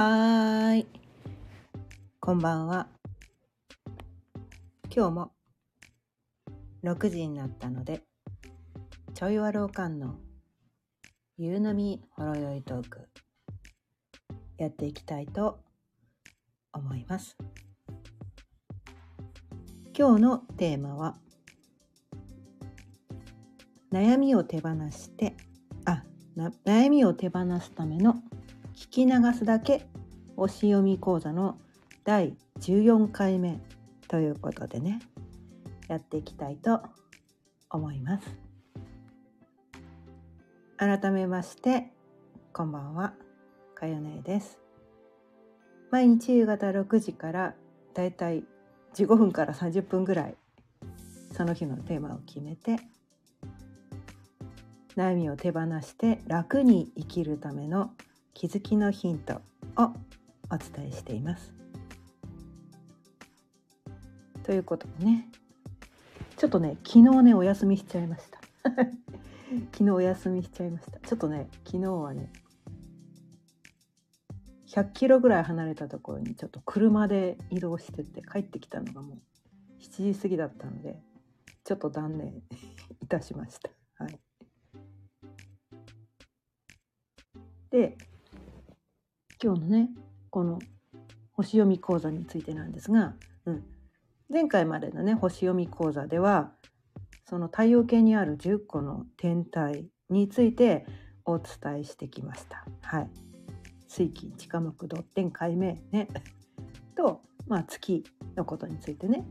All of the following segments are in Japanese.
はーい。こんばんは。今日も6時になったので、ちょいわろうかんの夕飲みほろよいトークやっていきたいと思います。今日のテーマは悩みを手放してあな悩みを手放すための聞き流すだけ星読み講座の第14回目ということでねやっていきたいと思います。改めましてこんばんは。かよねです。毎日夕方6時からだいたい15分から30分ぐらいその日のテーマを決めて悩みを手放して楽に生きるための気づきのヒントをお伝えしています。ということでねちょっとね昨日ねお休みしちゃいました 昨日お休みしちゃいましたちょっとね昨日はね100キロぐらい離れたところにちょっと車で移動してて帰ってきたのがもう7時過ぎだったのでちょっと断念 いたしました。はい、で今日のねこの星読み講座についてなんですが、うん、前回までのね星読み講座ではその太陽系にある10個の天体についてお伝えしてきました。はい、水金地下木土天解明ね。と、まあ、月のことについてね。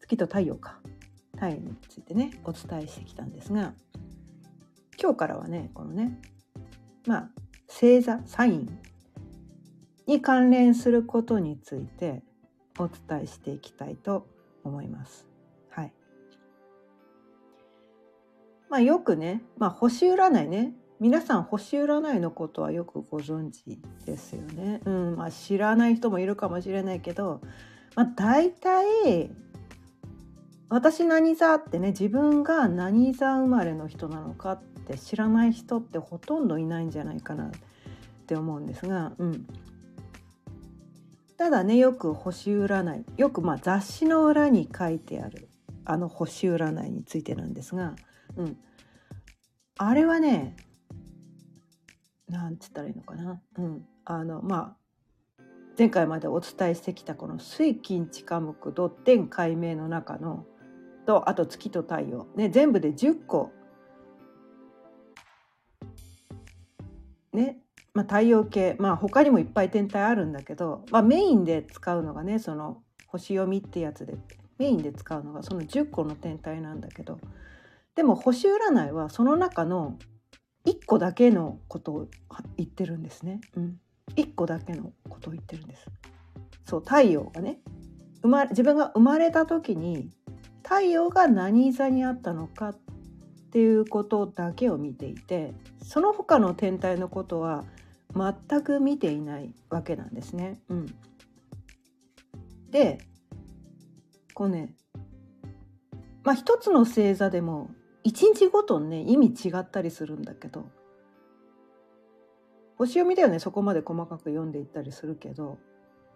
月と太陽か。太陽についてねお伝えしてきたんですが今日からはねこのねまあ星座サインに関連することについてお伝えしていきたいと思います。はい。まあよくね、まあ星占いね、皆さん星占いのことはよくご存知ですよね。うん、まあ知らない人もいるかもしれないけど、まあ大体私何座ってね自分が何座生まれの人なのかって知らない人ってほとんどいないんじゃないかなって思うんですが、うん、ただねよく星占いよくまあ雑誌の裏に書いてあるあの星占いについてなんですが、うん、あれはねなんつったらいいのかな、うん、あのまあ前回までお伝えしてきたこの水金地下木土天解明の中のとあと月と太陽、ね、全部で10個。ね。まあ、太陽系、まあ、他にもいっぱい天体あるんだけど、まあ、メインで使うのがねその星読みってやつでメインで使うのがその10個の天体なんだけどでも星占いはその中の1個だけのことを言ってるんですね。うん、1個だけのことを言ってるんです。そう太陽がね生ま自分が生まれた時に太陽が何座にあったのかっていうことだけを見ていてその他の天体のことは全く見ていないわけなんですね。うん、でこうねまあ一つの星座でも一日ごとにね意味違ったりするんだけど星読みではねそこまで細かく読んでいったりするけど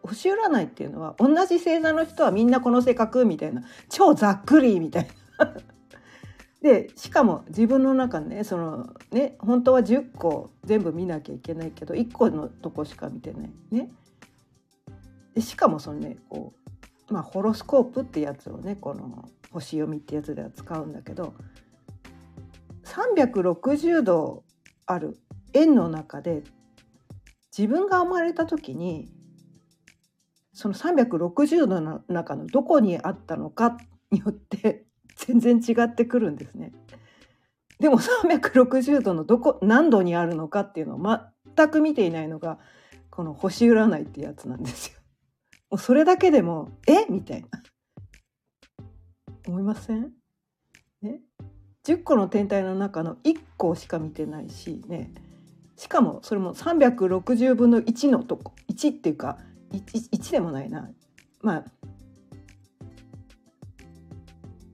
星占いっていうのは同じ星座の人はみんなこの性格みたいな超ざっくりみたいなでしかも自分の中ねそのね本当は10個全部見なきゃいけないけど1個のとこしか見てないね。でしかもそのねこう、まあ、ホロスコープってやつをねこの星読みってやつでは使うんだけど360度ある円の中で自分が生まれた時にその360度の中のどこにあったのかによって全然違ってくるんですね。でも360度のどこ何度にあるのかっていうのを全く見ていないのがこの星占いってやつなんですよ。もうそれだけでもえ？みたいな。思いません？ね？10個の天体の中の1個しか見てないしね。しかもそれも360分の1のとこ1っていうか 1, 1でもないな。まあ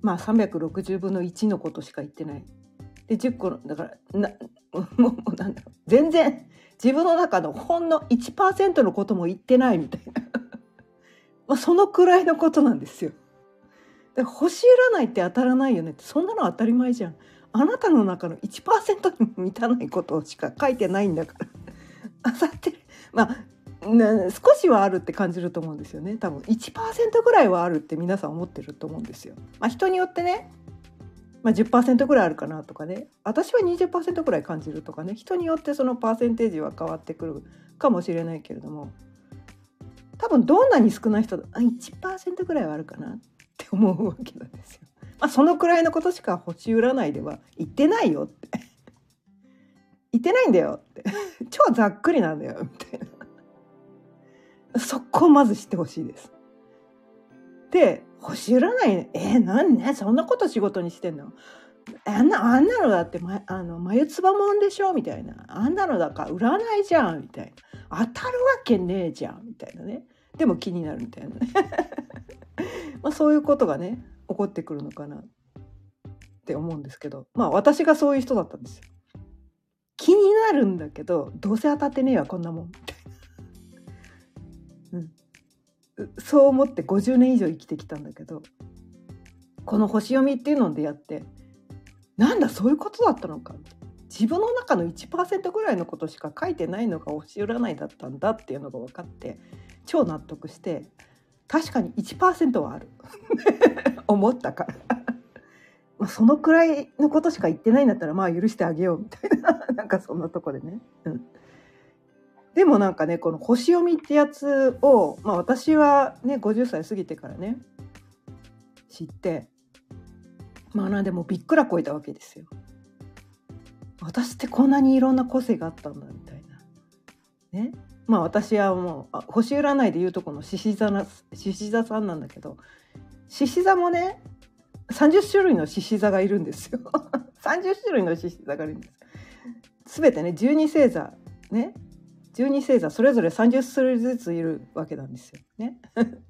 まあ360分の1のことしか言ってない。で10個のだからな もうなんだろう全然自分の中のほんの1%のことも言ってないみたいな まあそのくらいのことなんですよ。で星占いって当たらないよねってそんなの当たり前じゃん。あなたの中の1%にも満たないことしか書いてないんだから当たってまあ、少しはあるって感じると思うんですよね。多分1%ぐらいはあるって皆さん思ってると思うんですよ。まあ、人によってね。まあ、10%ぐらいあるかなとかね。私は20%ぐらい感じるとかね。人によってそのパーセンテージは変わってくるかもしれないけれども。多分どんなに少ない人あ1%ぐらいはあるかなって思うわけなんですよ。まあ、そのくらいのことしか星占いでは言ってないよって。言ってないんだよって。超ざっくりなんだよみたいな。そこをまず知ってほしいです。で星占いえー、なんね？そんなこと仕事にしてんの？あんなあんなのだって、ま、あの眉唾もんでしょ？みたいな。あんなのだから占いじゃん。みたいな。当たるわけねえじゃん。みたいなね。でも気になるみたいなね。まあそういうことがね起こってくるのかなって思うんですけど。まあ私がそういう人だったんですよ。気になるんだけどどうせ当たってねえわこんなもん。うん。そう思って50年以上生きてきたんだけどこの星読みっていうのでやってなんだそういうことだったのか。自分の中の1%ぐらいのことしか書いてないのが星占いだったんだっていうのが分かって超納得して確かに1%はある。思ったから。まそのくらいのことしか言ってないんだったらまあ許してあげようみたいな。なんかそんなとこでね。うん。でもなんかねこの星読みってやつを、まあ、私はね50歳過ぎてからね知ってまあなんでもびっくらこいたわけですよ。私ってこんなにいろんな個性があったんだみたいな。ね。まあ私はもう星占いでいうとこの獅子座な獅子座さんなんだけど獅子座もね30種類の獅子座がいるんですよ。30種類の獅子座がいるんです。すべてね12星座ね12星座それぞれ30種類ずついるわけなんですよね。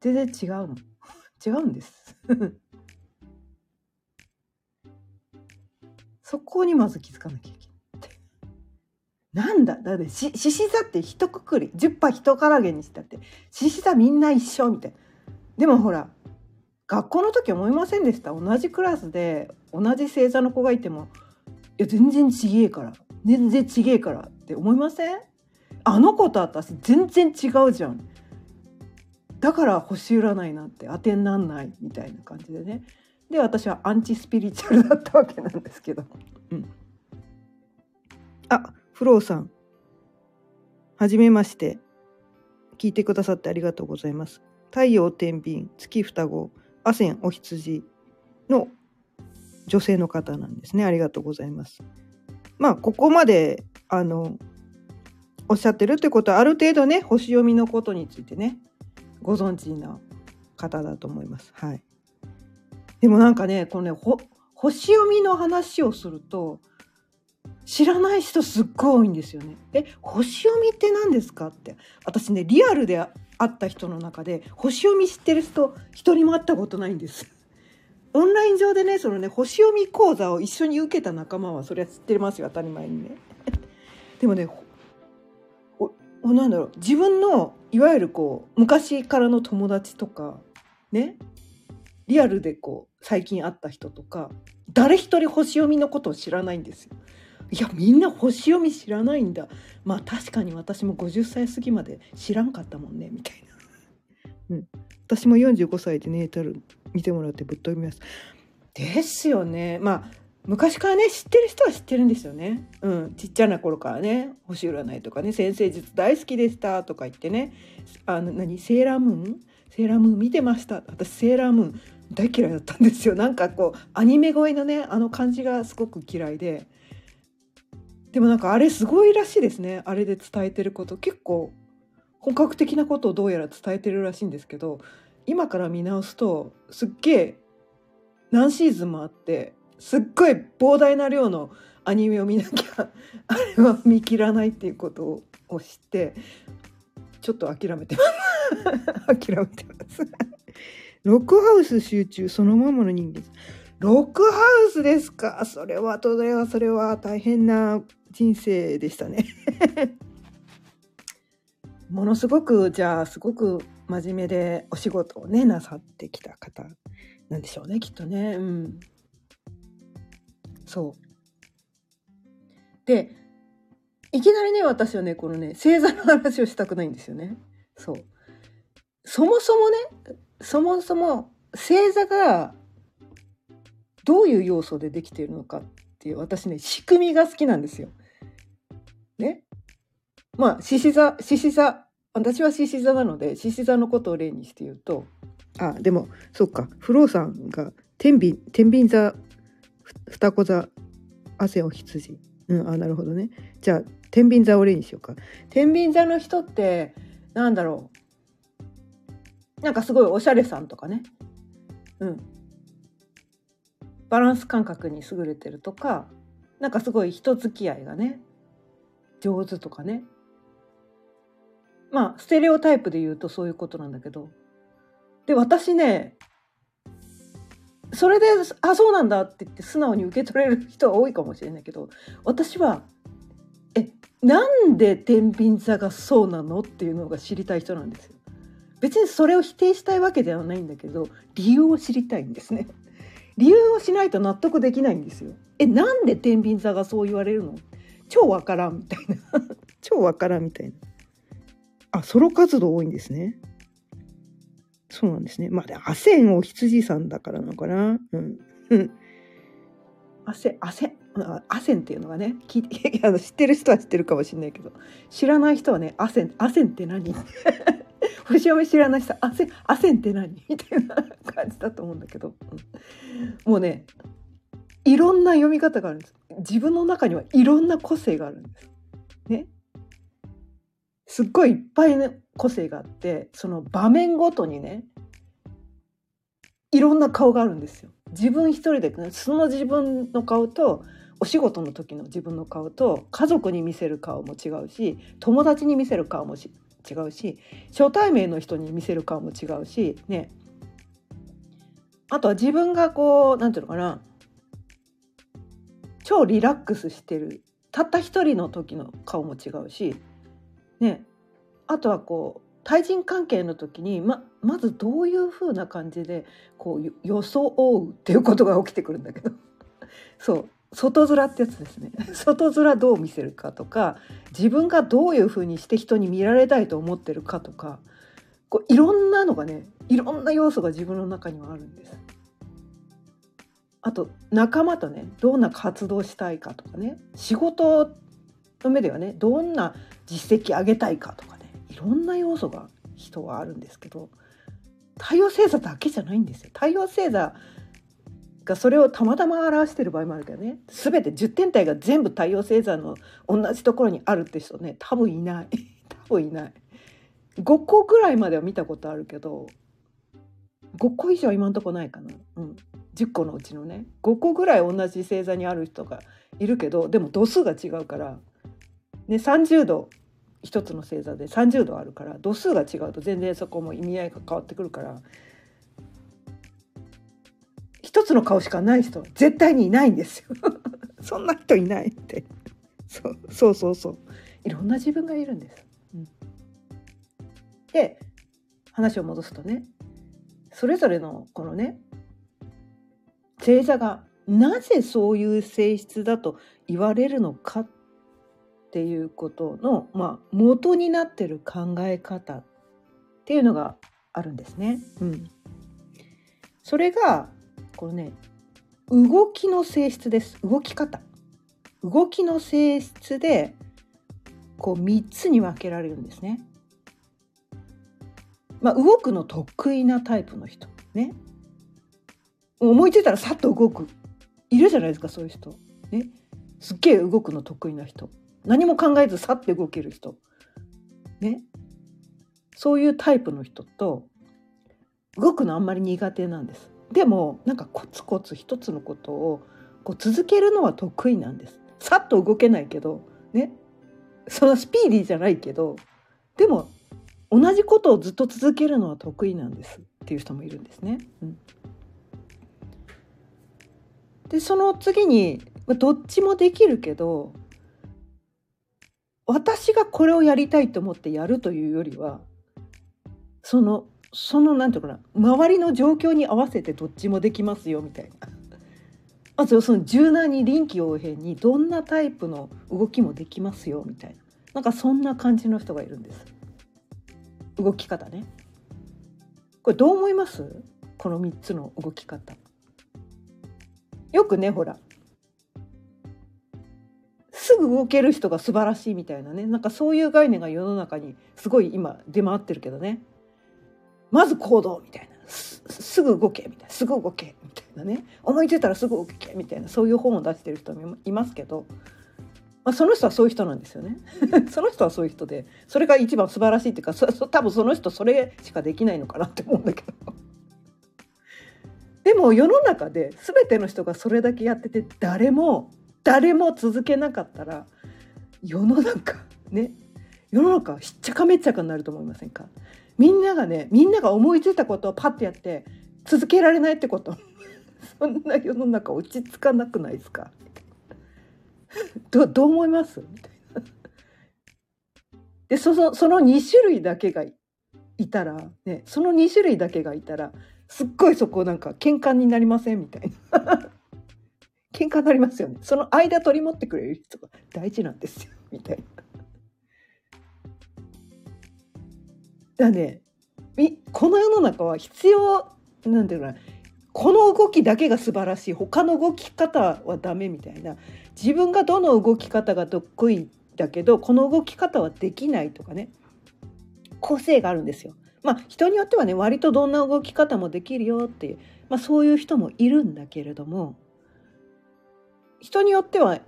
全然違うの。違うんです。そこにまず気づかなきゃいけない。なんだ？だってし獅子座って一括り10羽一からげにしたって獅子座みんな一緒みたいな。でもほら学校の時思いませんでした？同じクラスで同じ星座の子がいてもいや全然ちげえから全然ちげえからって思いません？あの子と私全然違うじゃん。だから星占いなんて当てになんないみたいな感じでね。で私はアンチスピリチュアルだったわけなんですけど、うん、あフローさん。はじめまして。聞いてくださってありがとうございます。太陽天秤月双子アセンお羊の女性の方なんですね。ありがとうございます。まあここまであのおっしゃってるってことはある程度ね星読みのことについてねご存知な方だと思います。はい、でもなんかねこのね星読みの話をすると知らない人すっごい多いんですよね。え星読みって何ですかって私ねリアルで会った人の中で星読み知ってる人一人も会ったことないんです。オンライン上でねそのね星読み講座を一緒に受けた仲間はそれは知ってますよ当たり前にね。でもねおなんだろう自分のいわゆるこう昔からの友達とかねリアルでこう最近会った人とか誰一人星読みのことを知らないんですよ。いやみんな星読み知らないんだまあ確かに私も50歳過ぎまで知らんかったもんねみたいな。うん、私も45歳でネータル見てもらってぶっ飛びます。ですよね。まあ昔からね知ってる人は知ってるんですよね。うん、ちっちゃな頃からね星占いとかね先生術大好きでしたとか言ってね。あの何？セーラームーン？セーラームーン見てました。私セーラームーン大嫌いだったんですよ。なんかこうアニメ声のねあの感じがすごく嫌いで。でもなんかあれすごいらしいですね。あれで伝えてること。結構本格的なことをどうやら伝えてるらしいんですけど今から見直すとすっげえ何シーズンもあってすっごい膨大な量のアニメを見なきゃ あれは見切らないっていうことを知ってちょっと諦めてます。諦めてます。ロックハウス集中そのままの人間ロックハウスですか？それはそれはそれは大変な人生でしたね。ものすごくじゃあすごく真面目でお仕事をねなさってきた方なんでしょうねきっとね。うん。そう。でいきなりね私はねこのね星座の話をしたくないんですよね。そう。そもそもねそもそも星座がどういう要素でできているのかっていう私ね仕組みが好きなんですよ。ね。まあ獅子座獅子座私は獅子座なので獅子座のことを例にして言うとあでもそっかフローさんが天秤天秤座双子座汗を羊。うんあなるほどね。じゃあ天秤座を例にしようか。天秤座の人ってなんだろう。なんかすごいおしゃれさんとかね。うん。バランス感覚に優れてるとかなんかすごい人付き合いがね上手とかね。まあステレオタイプで言うとそういうことなんだけどで私ねそれで「あそうなんだ」って言って素直に受け取れる人は多いかもしれないけど私は「えなんで天秤座がそうなの?」っていうのが知りたい人なんですよ。別にそれを否定したいわけではないんだけど理由を知りたいんですね。理由をしないと納得できないんですよ。えなんで天秤座がそう言われるの？超わからんみたいな超わからんみたいな。あソロ活動多いんですね。そうなんですね。まあ、アセンお羊さんだからなのかな。うん。アセ、アセン、アセンっていうのがね、聞い あの知ってる人は知ってるかもしれないけど、知らない人はね、アセン、アセンって何？星読み知らない人、アセン、アセンって何？みたいな感じだと思うんだけど、うん、もうね、いろんな読み方があるんです。自分の中にはいろんな個性があるんです。ね？すっごいいっぱい、ね、個性があってその場面ごとにねいろんな顔があるんですよ。自分一人で、ね、その自分の顔とお仕事の時の自分の顔と家族に見せる顔も違うし友達に見せる顔も違うし初対面の人に見せる顔も違うしねあとは自分がこう何て言うのかな超リラックスしてるたった一人の時の顔も違うしね。あとはこう対人関係の時にままずどういう風な感じでこう装うっていうことが起きてくるんだけど。そう。外面ってやつですね。外面どう見せるかとか自分がどういう風にして人に見られたいと思ってるかとかこういろんなのがねいろんな要素が自分の中にはあるんです。あと仲間とねどんな活動したいかとかね。仕事の目ではね。どんな実績上げたいかとかね。いろんな要素が人はあるんですけど太陽星座だけじゃないんですよ。太陽星座がそれをたまたま表してる場合もあるけどね。全て10点体が全部太陽星座の同じところにあるって人ね多分いない。多分いない。5個ぐらいまでは見たことあるけど5個以上今んとこないかな、うん、10個のうちのね。5個ぐらい同じ星座にある人がいるけどでも度数が違うからね、30度一つの星座で30度あるから度数が違うと全然そこも意味合いが変わってくるから一つの顔しかない人は絶対にいないんですよ。そんな人いないって。そうそうそうそう。いろんな自分がいるんです。うん、で話を戻すとねそれぞれのこのね星座がなぜそういう性質だと言われるのかっっていうことの、まあ、元になってる考え方っていうのがあるんですね。うん、それがこのね動きの性質です。動き方。動きの性質でこう3つに分けられるんですね。まあ、動くの得意なタイプの人。ね。思いついたらさっと動く。いるじゃないですかそういう人。ね。すっげえ動くの得意な人。何も考えずさって動ける人。ね。そういうタイプの人と動くのあんまり苦手なんです。でもなんかコツコツ一つのことをこう続けるのは得意なんです。さっと動けないけどね。そのスピーディーじゃないけどでも同じことをずっと続けるのは得意なんです。っていう人もいるんですね。うん、でその次にどっちもできるけど私がこれをやりたいと思ってやるというよりはそのそのなんていうかな周りの状況に合わせてどっちもできますよみたいな。まずその柔軟に臨機応変にどんなタイプの動きもできますよみたいな。なんかそんな感じの人がいるんです。動き方ね。これどう思います？この3つの動き方。よくねほらすぐ動ける人が素晴らしいみたいなね。なんかそういう概念が世の中にすごい今出回ってるけどね。まず行動みたいな。すぐ動けみたいな。すぐ動けみたいなね。思いついたらすぐ動けみたいな。そういう本を出してる人もいますけど、まあ、その人はそういう人なんですよね。その人はそういう人でそれが一番素晴らしいっていうかそ多分その人それしかできないのかなって思うんだけど。でも世の中で全ての人がそれだけやってて誰も誰も続けなかったら世の中ね世の中しっちゃかめっちゃかになると思いませんか？みんながねみんなが思いついたことをパッてやって続けられないってこと。そんな世の中落ち着かなくないですか？どどう思います？みたいな。でそのその2種類だけがいたらねその2種類だけがいたらすっごいそこなんか喧嘩になりません？みたいな。喧嘩になりますよね。その間取り持ってくれる人が大事なんですよ。みたいな。だね。この世の中は必要なんていうかな。この動きだけが素晴らしい。他の動き方はダメみたいな。自分がどの動き方が得意だけどこの動き方はできないとかね。個性があるんですよ。まあ人によってはね割とどんな動き方もできるよっていう、まあ、そういう人もいるんだけれども。人によっては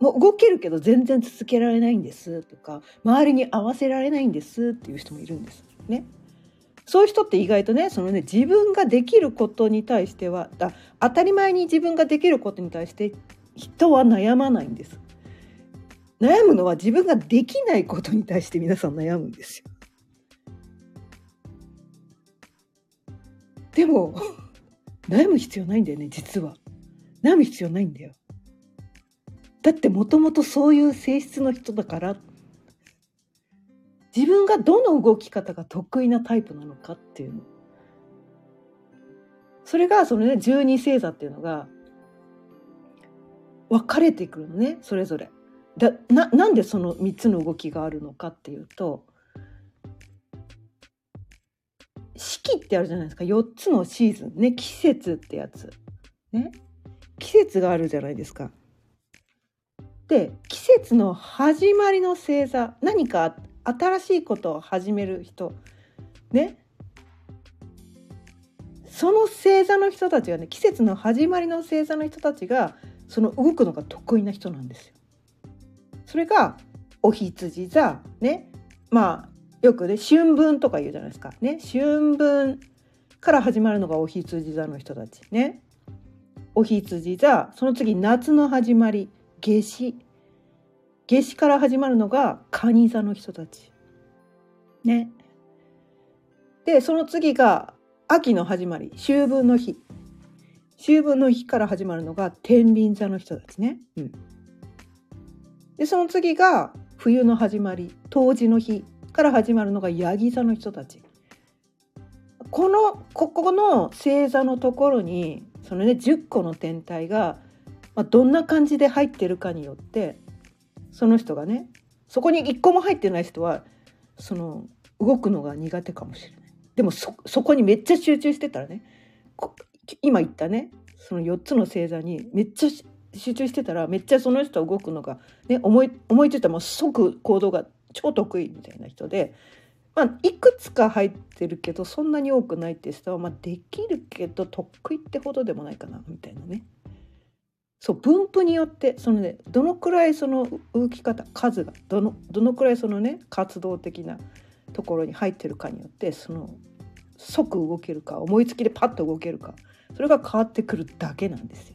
もう動けるけど全然続けられないんですとか周りに合わせられないんですっていう人もいるんですね。そういう人って意外とねそのね自分ができることに対してはだ当たり前に自分ができることに対して人は悩まないんです。悩むのは自分ができないことに対して皆さん悩むんですよ。でも 悩む必要ないんだよね実は。悩む必要ないんだよ。だってもともとそういう性質の人だから自分がどの動き方が得意なタイプなのかっていうのそれがそのね十二星座っていうのが分かれてくるのねそれぞれ。だななんでその3つの動きがあるのかっていうと四季ってあるじゃないですか4つのシーズンね季節ってやつね季節があるじゃないですか。で季節の始まりの星座何か新しいことを始める人ね。その星座の人たちがね季節の始まりの星座の人たちがその動くのが得意な人なんですよ。それがお羊座ね。まあよくね春分とか言うじゃないですか。ね。春分から始まるのがお羊座の人たちね。お羊座その次夏の始まり夏至。夏至から始まるのが蟹座の人たち。ね。でその次が秋の始まり秋分の日。秋分の日から始まるのが天秤座の人たちね、うん、でその次が冬の始まり冬至の日から始まるのがヤギ座の人たち。このここの星座のところにそのね10個の天体が、まあ、どんな感じで入ってるかによってその人がねそこに1個も入ってない人はその動くのが苦手かもしれない。でもそこにめっちゃ集中してたらね今言ったねその4つの星座にめっちゃ集中してたらめっちゃその人は動くのが、ね、思い思いついたらもう即行動が超得意みたいな人で、まあ、いくつか入ってるけどそんなに多くないって人は、まあ、できるけど得意ってほどでもないかなみたいなね。そう分布によってそのねどのくらいその動き方数がどのどのくらいそのね活動的なところに入ってるかによってその即動けるか思いつきでパッと動けるかそれが変わってくるだけなんですよ。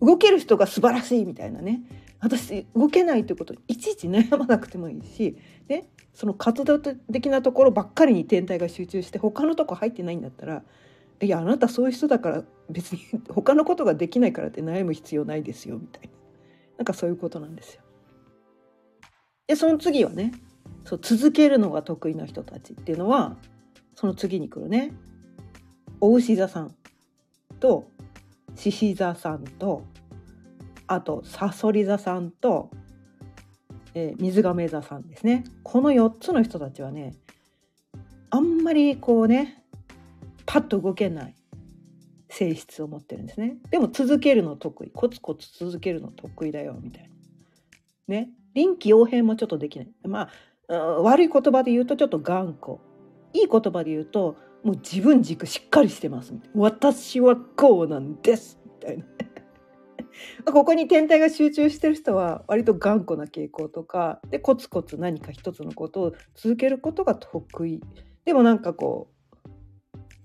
動ける人が素晴らしいみたいなね私動けないということいちいち悩まなくてもいいし、ね、その活動的なところばっかりに天体が集中して他のとこ入ってないんだったらいやあなたそういう人だから別に 他のことができないからって悩む必要ないですよみたいななんかそういうことなんですよ。でその次はねそう続けるのが得意な人たちっていうのはその次に来るねお牛座さんと獅子座さんとあとさそり座さんと、えー、水亀座さんですね。この4つの人たちはねあんまりこうねパッと動けない性質を持ってるんですね。でも続けるの得意。コツコツ続けるの得意だよみたいな。ね。臨機応変もちょっとできない。まあ悪い言葉で言うとちょっと頑固。いい言葉で言うともう自分軸しっかりしてますみたいな。私はこうなんですみたいな。ここに天体が集中してる人は割と頑固な傾向とかでコツコツ何か一つのことを続けることが得意。でもなんかこう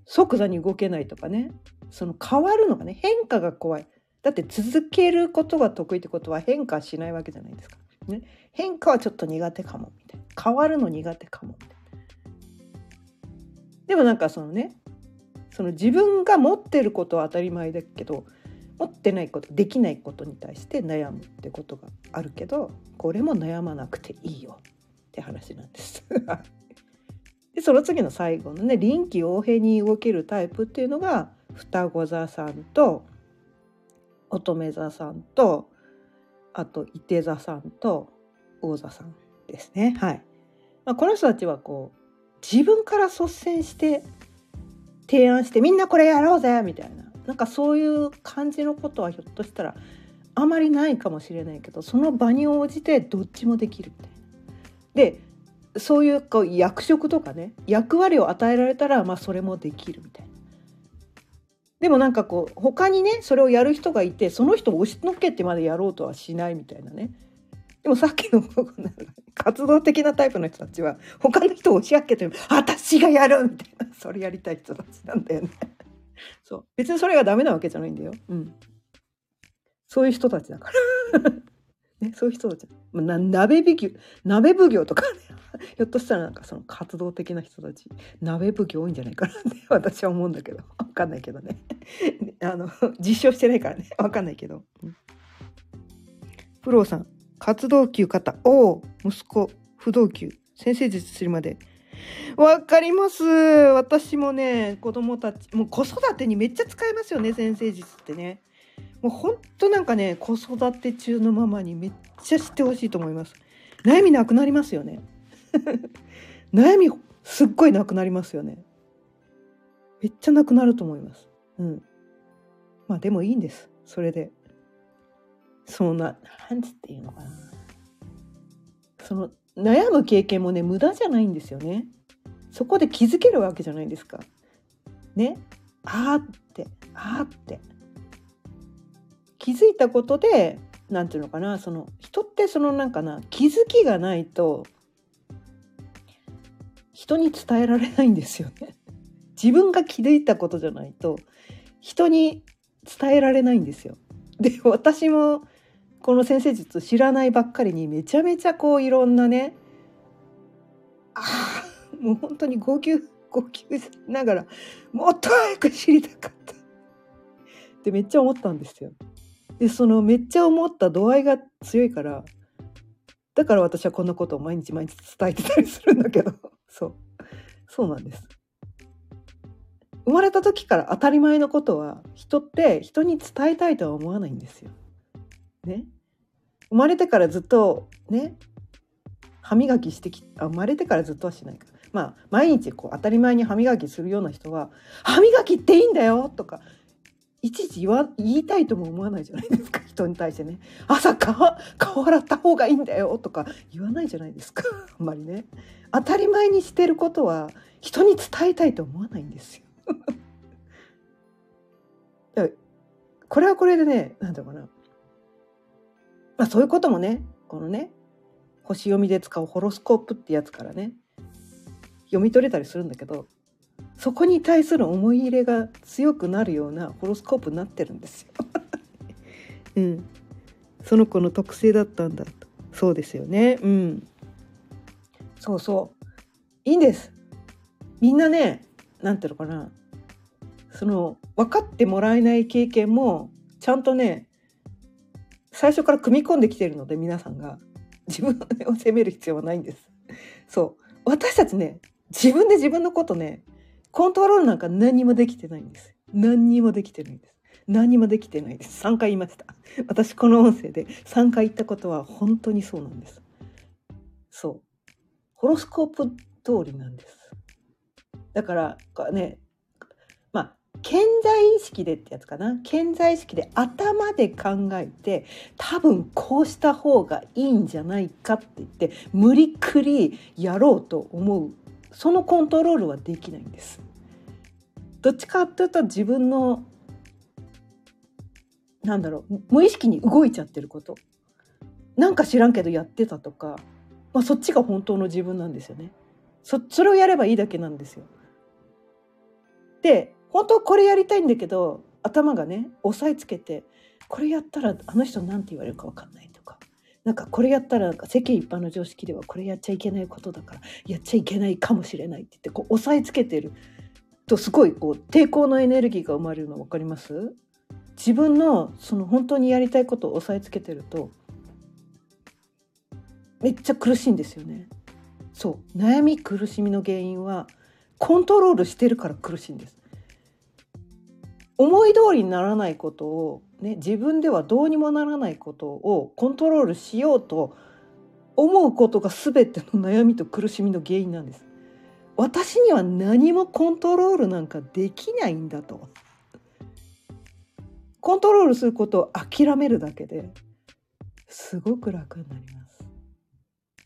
即座に動けないとかね。その変わるのがね変化が怖い。だって続けることが得意ってことは変化しないわけじゃないですか、ね、変化はちょっと苦手かもみたいな。変わるの苦手かもみたいな。でもなんかそのねその自分が持ってることは当たり前だけど持ってないことできないことに対して悩むってことがあるけどこれも悩まなくていいよって話なんです でその次の最後のね臨機応変に動けるタイプっていうのが双子座さんと乙女座さんとあと伊手座さんと王座さんですね。はい。まあ、この人たちはこう自分から率先して提案してみんなこれやろうぜみたいななんかそういう感じのことはひょっとしたらあまりないかもしれないけどその場に応じてどっちもできるみたいな。でそういうこう役職とかね役割を与えられたらまあそれもできるみたいな。でもなんかこう他にねそれをやる人がいてその人を押しのけてまでやろうとはしないみたいなねでもさっきの活動的なタイプの人たちは他の人を押し上げて私がやるみたいなそれやりたい人たちなんだよね。そう。別にそれがダメなわけじゃないんだよ。うん、そういう人たちだから。ね、そういう人たち。ま。な鍋奉行鍋奉行とかね。ひょっとしたらなんかその活動的な人たち。鍋奉行多いんじゃないかなって 私は思うんだけど。わかんないけどね。あの実証してないからね。わかんないけど。うん、プロさん。活動級方、お息子、不動級、先生術するまで。わかります。私もね、子供たち、もう子育てにめっちゃ使えますよね、先生術ってね。もうほんとなんかね、子育て中のママにめっちゃ知ってほしいと思います。悩みなくなりますよね。悩みすっごいなくなりますよね。めっちゃなくなると思います。うん。まあでもいいんです。それで。そんななんつっていうのかなその悩む経験もね無駄じゃないんですよね。そこで気づけるわけじゃないですか。ね。あーってあーって。気づいたことで何て言うのかな。その人ってそのなんかな気づきがないと人に伝えられないんですよね。自分が気づいたことじゃないと人に伝えられないんですよ。で私もこの先生術知らないばっかりにめちゃめちゃこういろんなねああもう本当に号泣号泣しながらもっと早く知りたかったってめっちゃ思ったんですよ。でそのめっちゃ思った度合いが強いからだから私はこんなことを毎日毎日伝えてたりするんだけど そうそうなんです。生まれた時から当たり前のことは人って人に伝えたいとは思わないんですよ。ね。生まれてからずっとね。歯磨きしてきあ生まれてからずっとはしないか。まあ毎日こう当たり前に歯磨きするような人は「歯磨きっていいんだよ」とかいちいち言わ言いたいとも思わないじゃないですか。人に対してね「朝顔顔洗った方がいいんだよ」とか言わないじゃないですか。あんまりね。当たり前にしてることは人に伝えたいと思わないんですよ。これはこれでね何だろうな。まあそういうこともねこのね星読みで使うホロスコープってやつからね読み取れたりするんだけどそこに対する思い入れが強くなるようなホロスコープになってるんですよ。うん、その子の特性だったんだとそうですよね。うん、そうそういいんです。みんなねなんていうのかなその分かってもらえない経験もちゃんとね最初から組み込んできてるので皆さんが自分を責める必要はないんです。そう私たちね自分で自分のことねコントロールなんか何にもできてないんです。何にもできてないんです。何にもできてないです。3回言いました。私この音声で3回言ったことは本当にそうなんです。そう。ホロスコープ通りなんです。だからね、健在意識でってやつかな？健在意識で頭で考えて、多分こうした方がいいんじゃないかって言って、無理くりやろうと思う。そのコントロールはできないんです。どっちかっていうと自分のなんだろう無意識に動いちゃってることなんか知らんけどやってたとか、まあ、そっちが本当の自分なんですよねそそれをやればいいだけなんですよで本当これやりたいんだけど頭がね押さえつけてこれやったらあの人なんて言われるか分かんないとかなんかこれやったら世間一般の常識ではこれやっちゃいけないことだからやっちゃいけないかもしれないって言ってこう押さえつけてるとすごいこう抵抗のエネルギーが生まれるの分かります？自分のその本当にやりたいことを押さえつけてるとめっちゃ苦しいんですよね。そう悩み苦しみの原因はコントロールしてるから苦しいんです。思い通りにならないことを、ね、自分ではどうにもならないことをコントロールしようと思うことが全ての悩みと苦しみの原因なんです。私には何もコントロールなんかできないんだと。コントロールすることを諦めるだけですごく楽になります。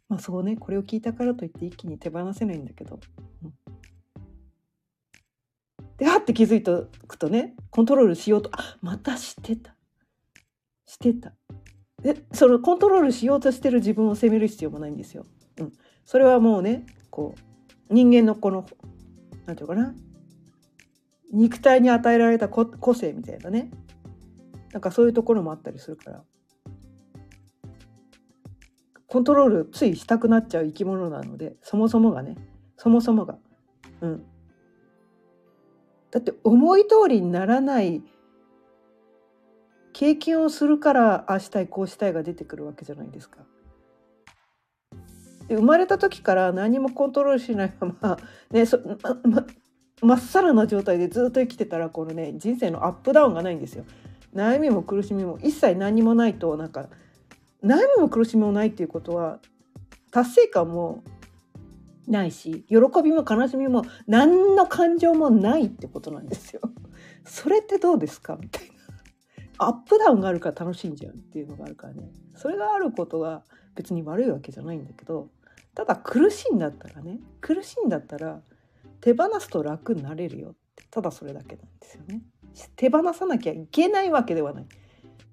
まあそうね、これを聞いたからといって一気に手放せないんだけど。うん、で、はって気づいておくとね、コントロールしようと、あまたしてた。してた。で、そのコントロールしようとしてる自分を責める必要もないんですよ。うん。それはもうね、こう、人間のこの、なんていうかな、肉体に与えられた個性みたいなねなんかそういうところもあったりするからコントロールついしたくなっちゃう生き物なのでそもそもがねそもそもがうんだって思い通りにならない経験をするからああしたいこうしたいが出てくるわけじゃないですか。で生まれた時から何もコントロールしないまま、ね、そままっさらな状態でずっと生きてたらこのね人生のアップダウンがないんですよ。悩みも苦しみも一切何もないとなんか悩みも苦しみもないっていうことは達成感もないし喜びも悲しみも何の感情もないってことなんですよ。それってどうですか？みたいな。アップダウンがあるから楽しいんじゃんっていうのがあるからね。それがあることが別に悪いわけじゃないんだけどただ苦しいんだったらね苦しいんだったら手放すと楽になれるよってただそれだけなんですよね。手放さなきゃいけないわけではない。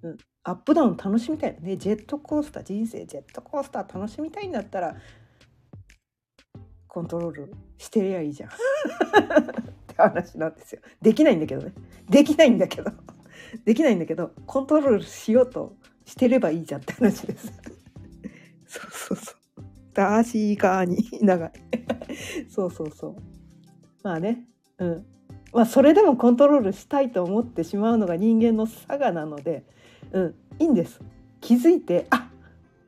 うん、アップダウン楽しみたいねジェットコースター人生ジェットコースター楽しみたいんだったらコントロールしてりゃいいじゃん。って話なんですよ。できないんだけどね。できないんだけど。できないんだけどコントロールしようとしてればいいじゃんって話です。そうそうそう。ダーシー側に長いそうそうそう。まあね。うん。まあ、それでもコントロールしたいと思ってしまうのが人間の差がなので、うん、いいんです。気づいて、あ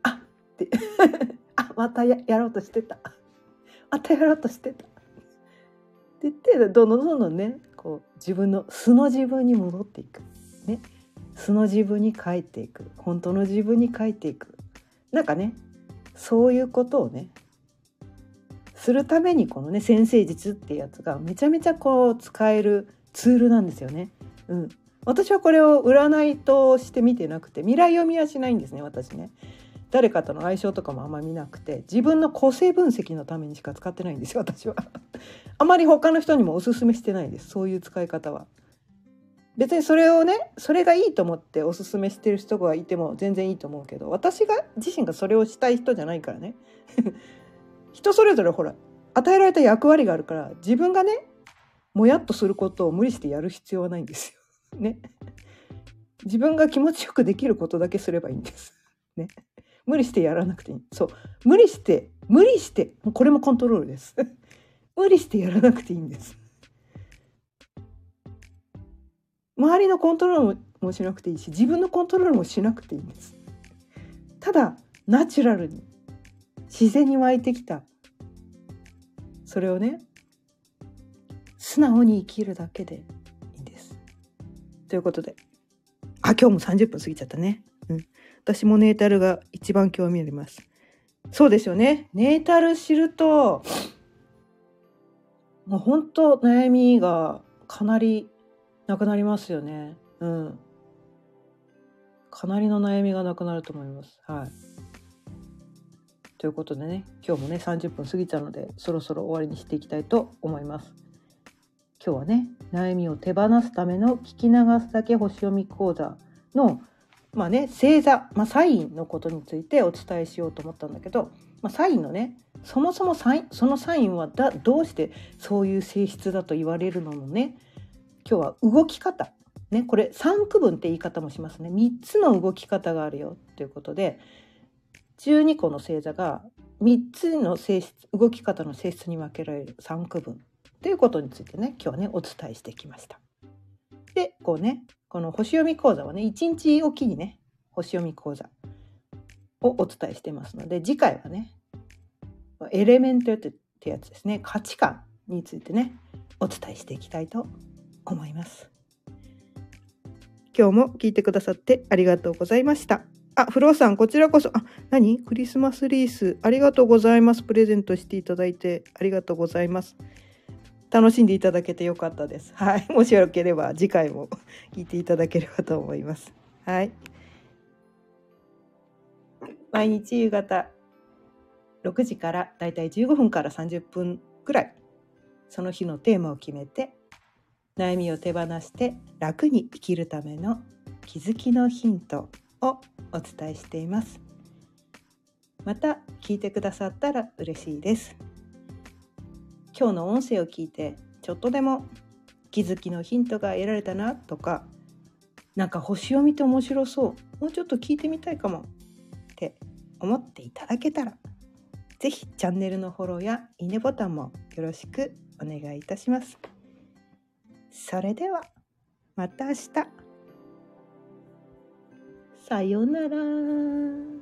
あって。あまたやろうとしてた。またやろうとしてた。って言ってどんどんどんどんねこう自分の素の自分に戻っていく。ね。素の自分に帰っていく。本当の自分に帰っていく。なんかねそういうことをねするためにこのね先生術っていうやつがめちゃめちゃこう使えるツールなんですよね。うん、私はこれを占いとして見てなくて未来読みはしないんですね私ね。誰かとの相性とかもあんま見なくて自分の個性分析のためにしか使ってないんですよ私は。あまり他の人にもおすすめしてないですそういう使い方は。別にそれをねそれがいいと思っておすすめしてる人がいても全然いいと思うけど私が自身がそれをしたい人じゃないからね 人それぞれほら与えられた役割があるから自分がねもやっとすることを無理してやる必要はないんですよ。ね。自分が気持ちよくできることだけすればいいんです。ね。無理してやらなくていい。そう。無理して、無理して、もうこれもコントロールです。無理してやらなくていいんです。周りのコントロールもしなくていいし自分のコントロールもしなくていいんですただナチュラルに自然に湧いてきたそれをね素直に生きるだけでいいんですということであ今日も30分過ぎちゃったね私もネータルが一番興味ありますそうですよねネータル知るともう本当悩みがかなりなくなりますよね。うん。かなりの悩みがなくなると思います。はい。ということでね、今日もね、30分過ぎたので、そろそろ終わりにしていきたいと思います。今日はね、悩みを手放すための聞き流すだけ星読み講座の、まあね、星座、まあ、サインのことについてお伝えしようと思ったんだけど、まあ、サインのね、そもそもサインそのサインはだどうしてそういう性質だと言われるののね今日は動き方。ねこれ3区分って言い方もしますね。3つの動き方があるよ。ということで12個の星座が3つの性質動き方の性質に分けられる3区分。ということについてね今日はねお伝えしてきました。でこうねこの星読み講座はね1日おきにね星読み講座をお伝えしてますので次回はねエレメントってやつですね価値観についてねお伝えしていきたいと思います。今日も聞いてくださってありがとうございました。あ、フローさん、こちらこそ、あ、何？クリスマスリース、ありがとうございます。プレゼントしていただいて、ありがとうございます。楽しんでいただけてよかったです。はい。もしよければ、次回も 聞いていただければと思います。はい。毎日夕方6時からだいたい15分から30分くらいその日のテーマを決めて悩みを手放して楽に生きるための気づきのヒントをお伝えしていますまた聞いてくださったら嬉しいです今日の音声を聞いてちょっとでも気づきのヒントが得られたなとかなんか星読みって面白そうもうちょっと聞いてみたいかもって思っていただけたらぜひチャンネルのフォローやいいねボタンもよろしくお願いいたします。それではまた明日。さようなら。